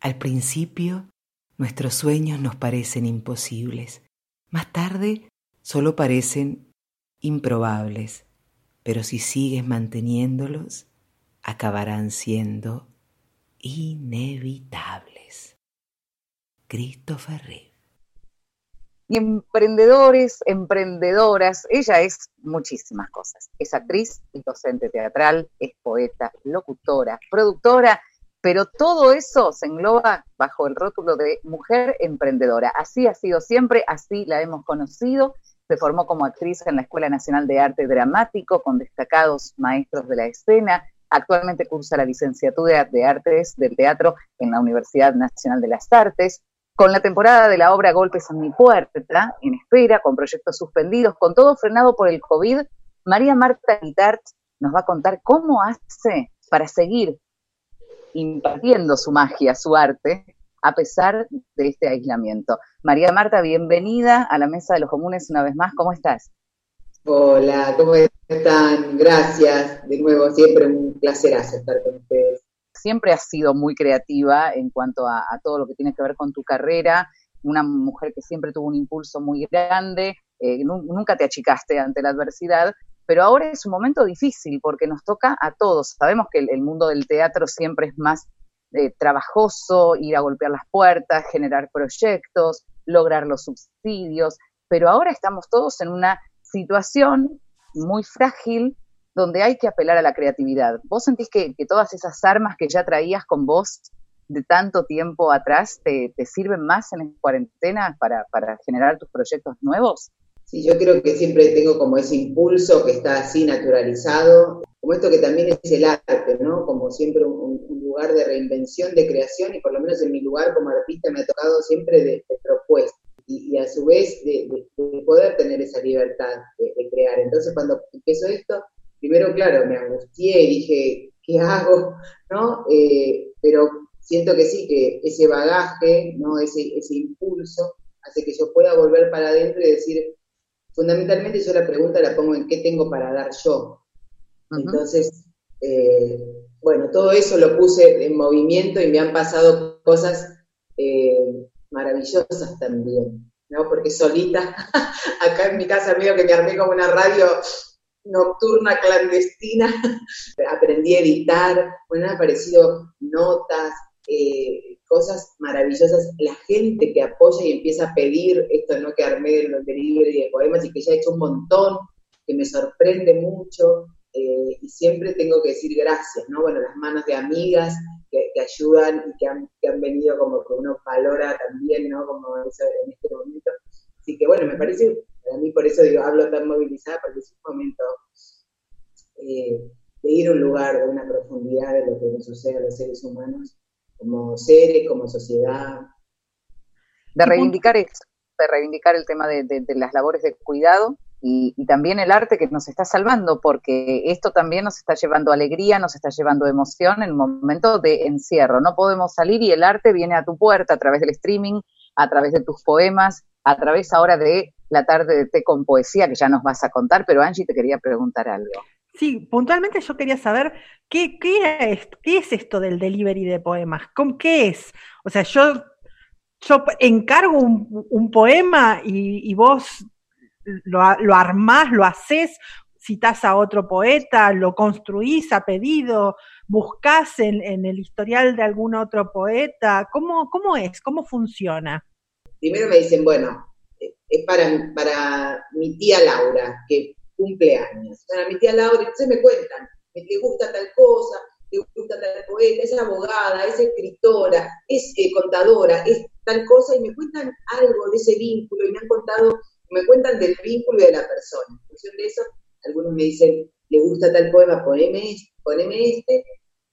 Al principio, nuestros sueños nos parecen imposibles. Más tarde, solo parecen improbables. Pero si sigues manteniéndolos, acabarán siendo inevitables. Christopher Reeve. Y emprendedores, emprendedoras, ella es muchísimas cosas. Es actriz y docente teatral, es poeta, locutora, productora, pero todo eso se engloba bajo el rótulo de mujer emprendedora. Así ha sido siempre, así la hemos conocido. Se formó como actriz en la Escuela Nacional de Arte Dramático con destacados maestros de la escena. Actualmente cursa la licenciatura de Artes del Teatro en la Universidad Nacional de las Artes con la temporada de la obra Golpes en mi puerta, en espera, con proyectos suspendidos, con todo frenado por el COVID, María Marta Guitart nos va a contar cómo hace para seguir impartiendo su magia, su arte, a pesar de este aislamiento. María Marta, bienvenida a la Mesa de los Comunes una vez más. ¿Cómo estás? Hola, ¿cómo están? Gracias. De nuevo, siempre un placer estar con ustedes siempre has sido muy creativa en cuanto a, todo lo que tiene que ver con tu carrera, una mujer que siempre tuvo un impulso muy grande, eh, nunca te achicaste ante la adversidad, pero ahora es un momento difícil porque nos toca a todos. Sabemos que el, mundo del teatro siempre es más eh, trabajoso, ir a golpear las puertas, generar proyectos, lograr los subsidios, pero ahora estamos todos en una situación muy frágil donde hay que apelar a la creatividad. ¿Vos sentís que, todas esas armas que ya traías con vos de tanto tiempo atrás te, sirven más en cuarentena para, generar tus proyectos nuevos? Sí, yo creo que siempre tengo como ese impulso que está así naturalizado, como esto que también es el arte, ¿no? Como siempre un, lugar de reinvención, de creación, y por lo menos en mi lugar como artista me ha tocado siempre de, propuesta. Y, a su vez de, poder tener esa libertad de, crear. Entonces cuando empezó esto, primero, claro, me angustié y dije, ¿qué hago? ¿No? Eh, pero siento que sí, que ese bagaje, ¿no? Ese impulso hace que yo pueda volver para adentro y decir, fundamentalmente yo la pregunta la pongo en qué tengo para dar yo. Entonces, eh, bueno, todo eso lo puse en movimiento y me han pasado cosas eh, maravillosas también, ¿no? Porque solita, acá en mi casa, mío que me armé como una radio nocturna clandestina, aprendí a editar, bueno, han aparecido notas, eh, cosas maravillosas, la gente que apoya y empieza a pedir esto, ¿no? Que armé los delivery de poemas y que ya he hecho un montón, que me sorprende mucho, eh, y siempre tengo que decir gracias, ¿no? Bueno, las manos de amigas que, ayudan y que han, venido como que uno valora también, ¿no? Como en este momento. Así que bueno, me parece a mí por eso digo, hablo tan movilizada, porque es un momento eh, de ir a un lugar, de una profundidad de lo que nos sucede a los seres humanos, como seres, como sociedad. De reivindicar eso, de reivindicar el tema de, las labores de cuidado y, también el arte que nos está salvando, porque esto también nos está llevando alegría, nos está llevando emoción en un momento de encierro. No podemos salir y el arte viene a tu puerta a través del streaming, a través de tus poemas, a través ahora de la tarde de té con poesía, que ya nos vas a contar, pero Angie te quería preguntar algo. Sí, puntualmente yo quería saber qué, es, es esto del delivery de poemas, ¿qué es? O sea, yo, encargo un, poema y, vos lo, armás, lo haces, citás a otro poeta, lo construís a pedido, buscás en, el historial de algún otro poeta, ¿cómo, cómo es? ¿Cómo funciona? Primero me dicen, bueno, es para, para mi tía Laura, que cumple años. Para mi tía Laura, entonces me cuentan, le gusta tal cosa, le gusta tal poeta, es abogada, es escritora, es eh, contadora, es tal cosa, y me cuentan algo de ese vínculo, y me han contado, me cuentan del vínculo de la persona. En función de eso, algunos me dicen, le gusta tal poema, poneme, poneme este,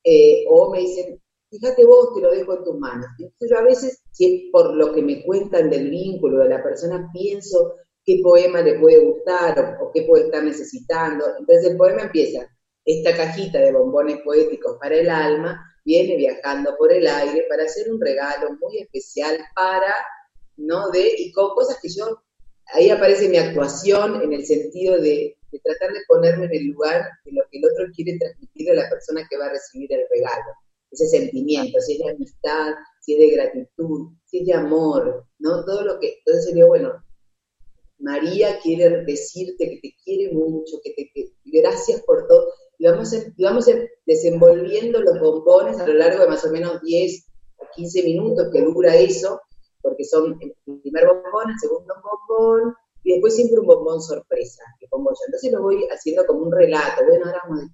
eh, o me dicen, fíjate vos, te lo dejo en tus manos. Entonces yo a veces, si es por lo que me cuentan del vínculo de la persona, pienso qué poema le puede gustar o, qué puede estar necesitando. Entonces el poema empieza, esta cajita de bombones poéticos para el alma viene viajando por el aire para hacer un regalo muy especial para, ¿no? De, y con cosas que yo, ahí aparece mi actuación en el sentido de, de tratar de ponerme en el lugar de lo que el otro quiere transmitir a la persona que va a recibir el regalo ese sentimiento, si es de amistad, si es de gratitud, si es de amor, ¿no? Todo lo que, entonces sería, bueno, María quiere decirte que te quiere mucho, que te gracias por todo. Y vamos, y vamos desenvolviendo los bombones a lo largo de más o menos 10 a 15 minutos que dura eso, porque son el primer bombón, el segundo bombón, y después siempre un bombón sorpresa que pongo yo. Entonces lo voy haciendo como un relato. Bueno, ahora vamos a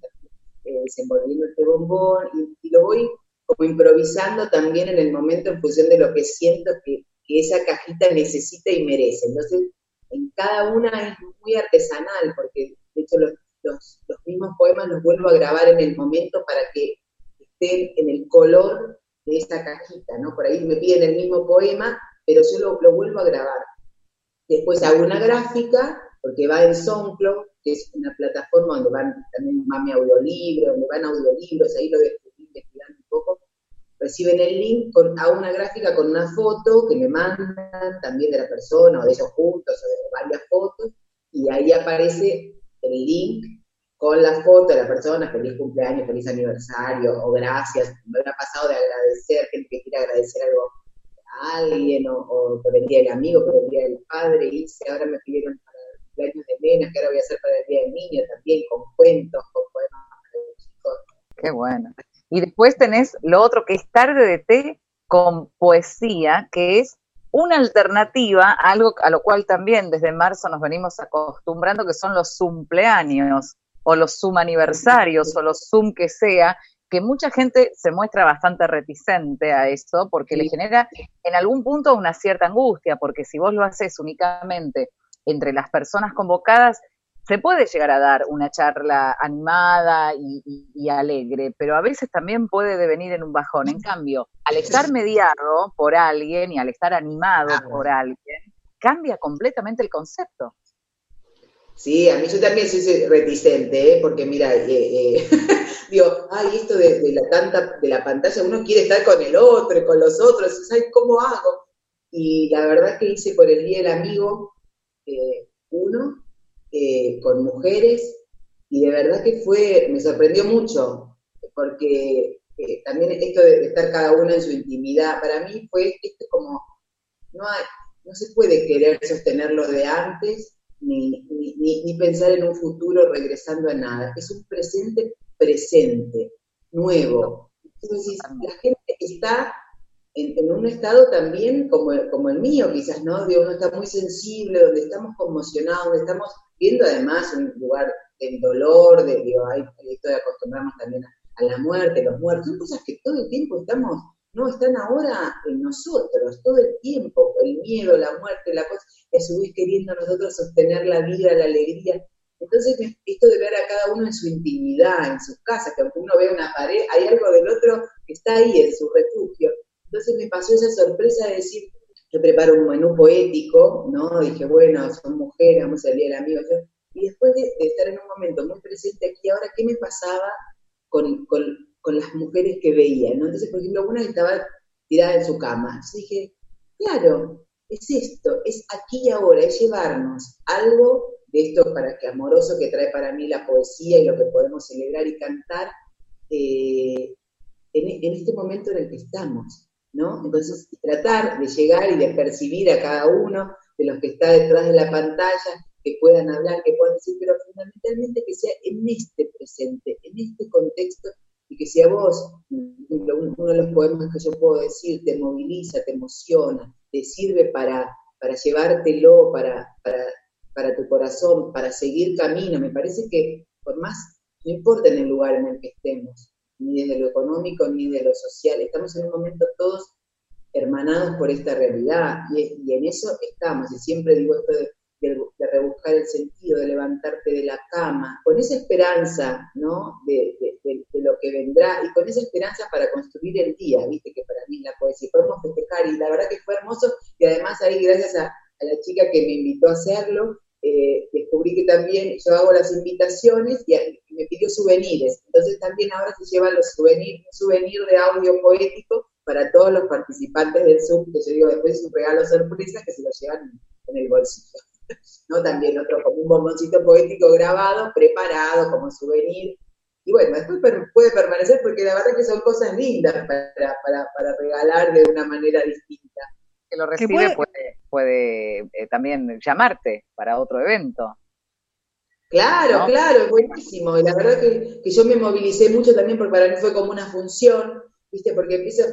eh, desenvolviendo este bombón y, lo voy como improvisando también en el momento en función de lo que siento que, esa cajita necesita y merece. Entonces, en cada una es muy artesanal, porque de hecho los, los, mismos poemas los vuelvo a grabar en el momento para que estén en el color de esa cajita, ¿no? Por ahí me piden el mismo poema, pero yo lo, vuelvo a grabar. Después hago una gráfica, porque va en SoundCloud, que es una plataforma donde van también va mi audiolibro, donde van audiolibros, ahí lo descubrí investigando un poco. Reciben el link con, a una gráfica con una foto que me mandan también de la persona o de ellos juntos o de varias fotos, y ahí aparece el link con la foto de la persona, feliz cumpleaños, feliz aniversario, o gracias, me hubiera pasado de agradecer, gente que quiere agradecer algo a alguien, o, por el día del amigo, por el día del padre, hice, ahora me pidieron para el cumpleaños de nena, que ahora voy a hacer para el día del niño también, con cuentos, con poemas. Qué bueno. Y después tenés lo otro que es tarde de té con poesía, que es una alternativa, algo a lo cual también desde marzo nos venimos acostumbrando, que son los cumpleaños o los Zoom aniversarios o los Zoom que sea, que mucha gente se muestra bastante reticente a eso porque le genera en algún punto una cierta angustia, porque si vos lo haces únicamente entre las personas convocadas, se puede llegar a dar una charla animada y, alegre, pero a veces también puede devenir en un bajón. En cambio, al estar mediado por alguien y al estar animado por alguien, cambia completamente el concepto. Sí, a mí yo también soy reticente, ¿eh? porque mira, eh, eh digo, ay, esto de, la tanta, de la pantalla, uno quiere estar con el otro, con los otros, ¿sabes cómo hago? Y la verdad que hice por el Día del Amigo eh, con mujeres, y de verdad que fue, me sorprendió mucho, porque también esto de, estar cada uno en su intimidad, para mí fue esto como, no, hay, no se puede querer sostenerlo de antes, ni, ni, pensar en un futuro regresando a nada. Es un presente presente, nuevo. Entonces, la gente está en, un estado también como, como el mío, quizás, ¿no? De uno está muy sensible, donde estamos conmocionados, donde estamos viendo además un lugar del dolor, de, digo, hay, esto de acostumbrarnos también a, la muerte, los muertos, son cosas que todo el tiempo estamos no, están ahora en nosotros, todo el tiempo, el miedo, la muerte, la cosa, y a queriendo nosotros sostener la vida, la alegría. Entonces, esto de ver a cada uno en su intimidad, en sus casas, que aunque uno vea una pared, hay algo del otro que está ahí, en su refugio. Entonces me pasó esa sorpresa de decir, yo preparo un menú poético, ¿no? Dije, bueno, son mujeres, vamos a salir al amigo. y después de, estar en un momento muy presente aquí, ahora, ¿qué me pasaba con, con con las mujeres que veía, ¿no? Entonces, por ejemplo, una estaba tirada en su cama. Entonces dije, claro, es esto, es aquí y ahora, es llevarnos algo de esto para que amoroso que trae para mí la poesía y lo que podemos celebrar y cantar eh, en, este momento en el que estamos, ¿no? Entonces, tratar de llegar y de percibir a cada uno de los que está detrás de la pantalla, que puedan hablar, que puedan decir, pero fundamentalmente que sea en este presente, en este contexto y que si a vos, uno de los poemas que yo puedo decir, te moviliza, te emociona, te sirve para, para llevártelo, para, para, tu corazón, para seguir camino, me parece que por más, no importa en el lugar en el que estemos, ni desde lo económico ni de lo social, estamos en un momento todos hermanados por esta realidad y, en eso estamos, y siempre digo esto de de, rebuscar el sentido, de levantarte de la cama, con esa esperanza, ¿no? De, lo que vendrá y con esa esperanza para construir el día, viste que para mí la poesía podemos festejar y la verdad que fue hermoso y además ahí gracias a, la chica que me invitó a hacerlo, eh, descubrí que también yo hago las invitaciones y, me pidió souvenirs, entonces también ahora se llevan los souvenirs, un souvenir de audio poético para todos los participantes del Zoom, que yo digo después es un regalo sorpresa que se lo llevan en el bolsillo. ¿no? También otro como un bomboncito poético grabado, preparado como souvenir. y bueno, después puede permanecer porque la verdad que son cosas lindas para, para, para regalar de una manera distinta. Que lo recibe puede, puede, eh, también llamarte para otro evento. Claro, claro, buenísimo. Y la verdad que, que, yo me movilicé mucho también porque para mí fue como una función, ¿viste? Porque empiezo,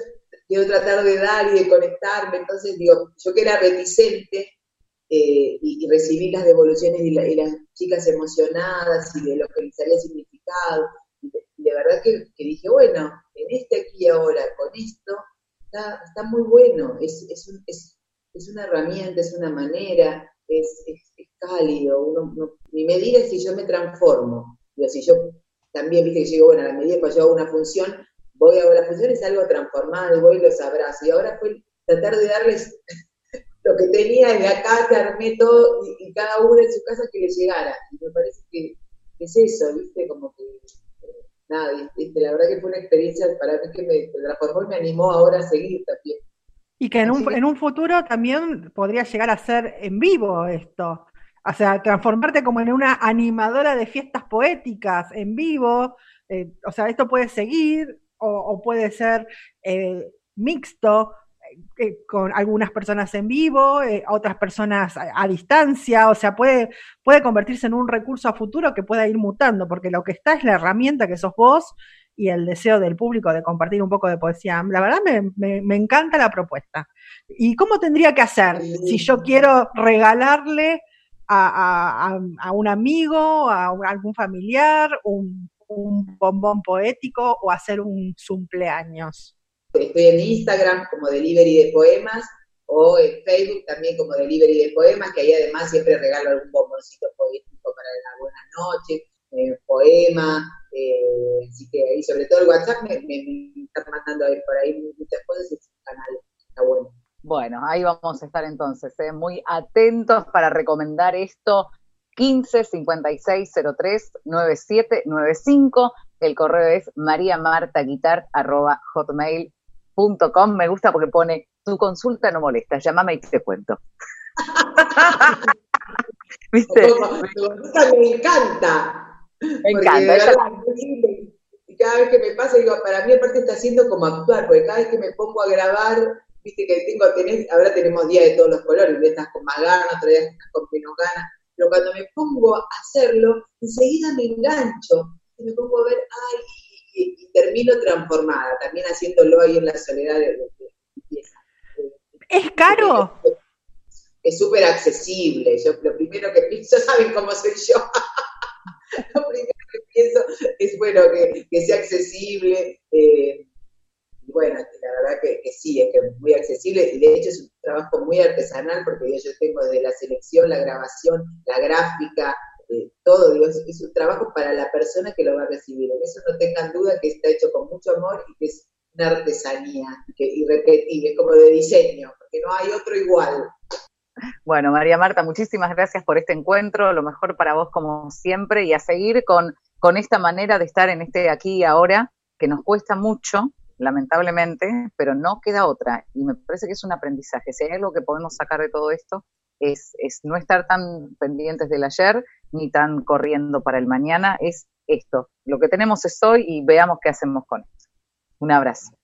quiero tratar de dar y de conectarme, entonces digo, yo que era reticente eh, y, recibí las devoluciones y, las chicas emocionadas y de lo que les había significado, y de, verdad que, dije, bueno, en este aquí y ahora, con esto, está, está muy bueno, es, es, un, es, es, una herramienta, es una manera, es, cálido, uno, mi medida es si yo me transformo, digo, si yo también, viste que yo digo, bueno, a la medida que yo hago una función, voy a la función es algo transformado y voy y los abrazo. Y ahora fue tratar de darles lo que tenía de acá, que armé todo y, cada uno en su casa que le llegara. Y me parece que, es eso, ¿viste? Como que, eh, nada, ¿viste? la verdad que fue una experiencia para mí que me transformó y me animó ahora a seguir también. Y que en un, en un futuro también podría llegar a ser en vivo esto. O sea, transformarte como en una animadora de fiestas poéticas en vivo. Eh, o sea, esto puede seguir o, puede ser eh, mixto, eh, con algunas personas en vivo, otras personas a, distancia, o sea, puede, puede convertirse en un recurso a futuro que pueda ir mutando, porque lo que está es la herramienta que sos vos y el deseo del público de compartir un poco de poesía. La verdad me, me, encanta la propuesta. ¿Y cómo tendría que hacer si yo quiero regalarle a, a, un amigo, a, algún familiar, un, un bombón poético o hacer un cumpleaños? Estoy en Instagram como Delivery de Poemas o en Facebook también como Delivery de Poemas, que ahí además siempre regalo algún bomboncito poético para la buena noche, eh, poema, eh, así que ahí sobre todo el WhatsApp me, está mandando a ver por ahí muchas cosas, es un canal, está bueno. Bueno, ahí vamos a estar entonces, eh, muy atentos para recomendar esto 15 56 03 9795. El correo es mariamartaguitar.hotmail.com. Me gusta porque pone tu consulta no molesta, llámame y te cuento. ¿Viste? Me encanta. Me encanta. y cada vez que me pasa, digo, para mí aparte está haciendo como actuar, porque cada vez que me pongo a grabar, viste que tengo, tenés, ahora tenemos días de todos los colores, de estas con más ganas, otras días con menos ganas, pero cuando me pongo a hacerlo, enseguida me engancho y me pongo a ver, ay, y, termino transformada, también haciéndolo ahí en la soledad de, mi pieza. ¿Es caro? Es súper accesible. Yo lo primero que pienso, saben cómo soy yo. lo primero que pienso es bueno que, sea accesible. Eh, y bueno, la verdad que, sí, es que es muy accesible y de hecho es un trabajo muy artesanal porque yo tengo desde la selección, la grabación, la gráfica, eh, todo, digo, es, un trabajo para la persona que lo va a recibir. En eso no tengan duda que está hecho con mucho amor y que es una artesanía que, irrepetible, es como de diseño, porque no hay otro igual. Bueno, María Marta, muchísimas gracias por este encuentro, lo mejor para vos como siempre y a seguir con, con esta manera de estar en este aquí y ahora que nos cuesta mucho, lamentablemente, pero no queda otra. Y me parece que es un aprendizaje. Si hay algo que podemos sacar de todo esto, es, es no estar tan pendientes del ayer ni tan corriendo para el mañana, es esto. Lo que tenemos es hoy y veamos qué hacemos con esto. Un abrazo.